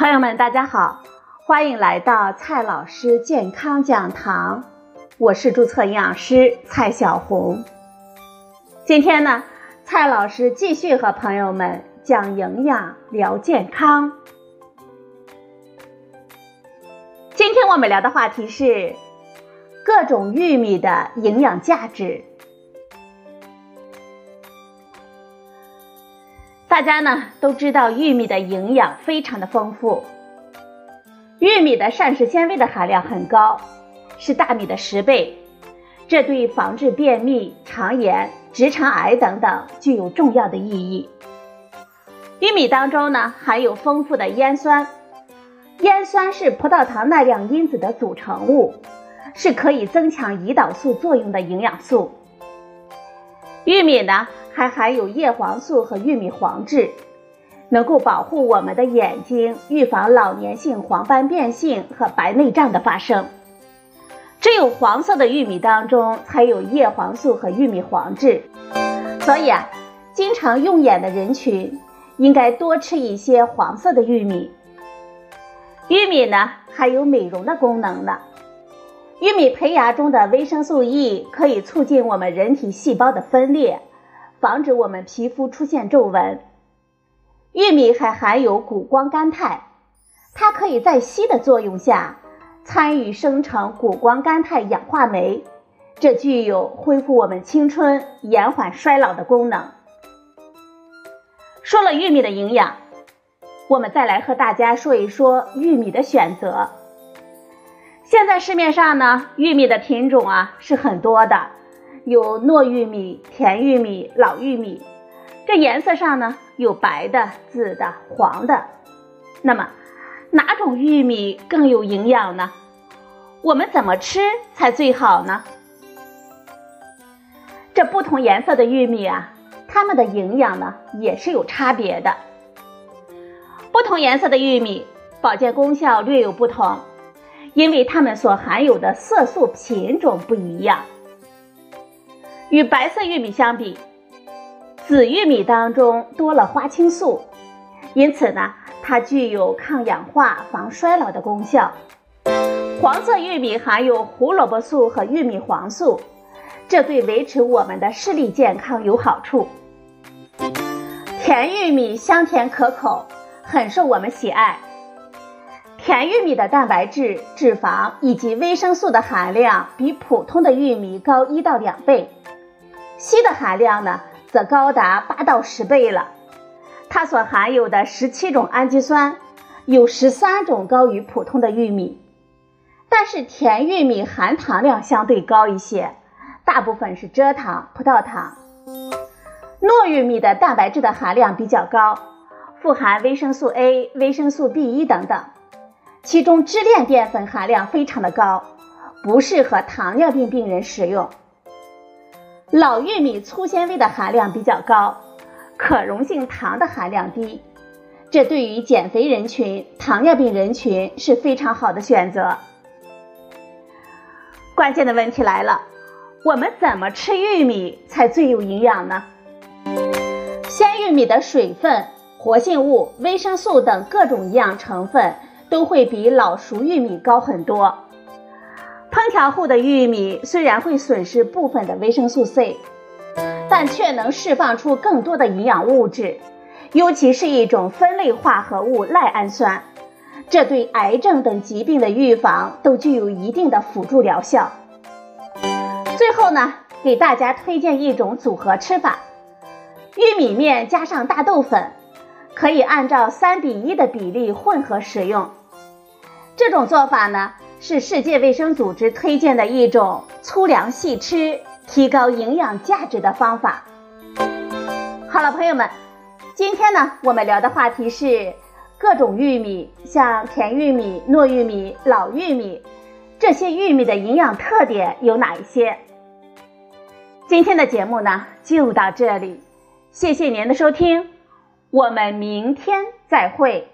朋友们，大家好，欢迎来到蔡老师健康讲堂，我是注册营养师蔡小红。今天呢，蔡老师继续和朋友们讲营养聊健康。今天我们聊的话题是各种玉米的营养价值。大家呢都知道，玉米的营养非常的丰富。玉米的膳食纤维的含量很高，是大米的十倍，这对防治便秘、肠炎、直肠癌等等具有重要的意义。玉米当中呢含有丰富的烟酸，烟酸是葡萄糖耐量因子的组成物，是可以增强胰岛素作用的营养素。玉米呢？还含有叶黄素和玉米黄质，能够保护我们的眼睛，预防老年性黄斑变性和白内障的发生。只有黄色的玉米当中才有叶黄素和玉米黄质，所以啊，经常用眼的人群应该多吃一些黄色的玉米。玉米呢，还有美容的功能呢。玉米胚芽中的维生素 E 可以促进我们人体细胞的分裂。防止我们皮肤出现皱纹。玉米还含有谷胱甘肽，它可以在硒的作用下参与生成谷胱甘肽氧化酶，这具有恢复我们青春、延缓衰老的功能。说了玉米的营养，我们再来和大家说一说玉米的选择。现在市面上呢，玉米的品种啊是很多的。有糯玉米、甜玉米、老玉米，这颜色上呢有白的、紫的、黄的。那么哪种玉米更有营养呢？我们怎么吃才最好呢？这不同颜色的玉米啊，它们的营养呢也是有差别的。不同颜色的玉米保健功效略有不同，因为它们所含有的色素品种不一样。与白色玉米相比，紫玉米当中多了花青素，因此呢，它具有抗氧化、防衰老的功效。黄色玉米含有胡萝卜素和玉米黄素，这对维持我们的视力健康有好处。甜玉米香甜可口，很受我们喜爱。甜玉米的蛋白质、脂肪以及维生素的含量比普通的玉米高一到两倍。硒的含量呢，则高达八到十倍了。它所含有的十七种氨基酸，有十三种高于普通的玉米。但是甜玉米含糖量相对高一些，大部分是蔗糖、葡萄糖。糯玉米的蛋白质的含量比较高，富含维生素 A、维生素 B1 等等，其中支链淀粉含量非常的高，不适合糖尿病病人食用。老玉米粗纤维的含量比较高，可溶性糖的含量低，这对于减肥人群、糖尿病人群是非常好的选择。关键的问题来了，我们怎么吃玉米才最有营养呢？鲜玉米的水分、活性物、维生素等各种营养成分都会比老熟玉米高很多。烹调后的玉米虽然会损失部分的维生素 C，但却能释放出更多的营养物质，尤其是一种分类化合物赖氨酸，这对癌症等疾病的预防都具有一定的辅助疗效。最后呢，给大家推荐一种组合吃法：玉米面加上大豆粉，可以按照三比一的比例混合食用。这种做法呢。是世界卫生组织推荐的一种粗粮细吃、提高营养价值的方法。好了，朋友们，今天呢，我们聊的话题是各种玉米，像甜玉米、糯玉米、老玉米，这些玉米的营养特点有哪一些？今天的节目呢，就到这里，谢谢您的收听，我们明天再会。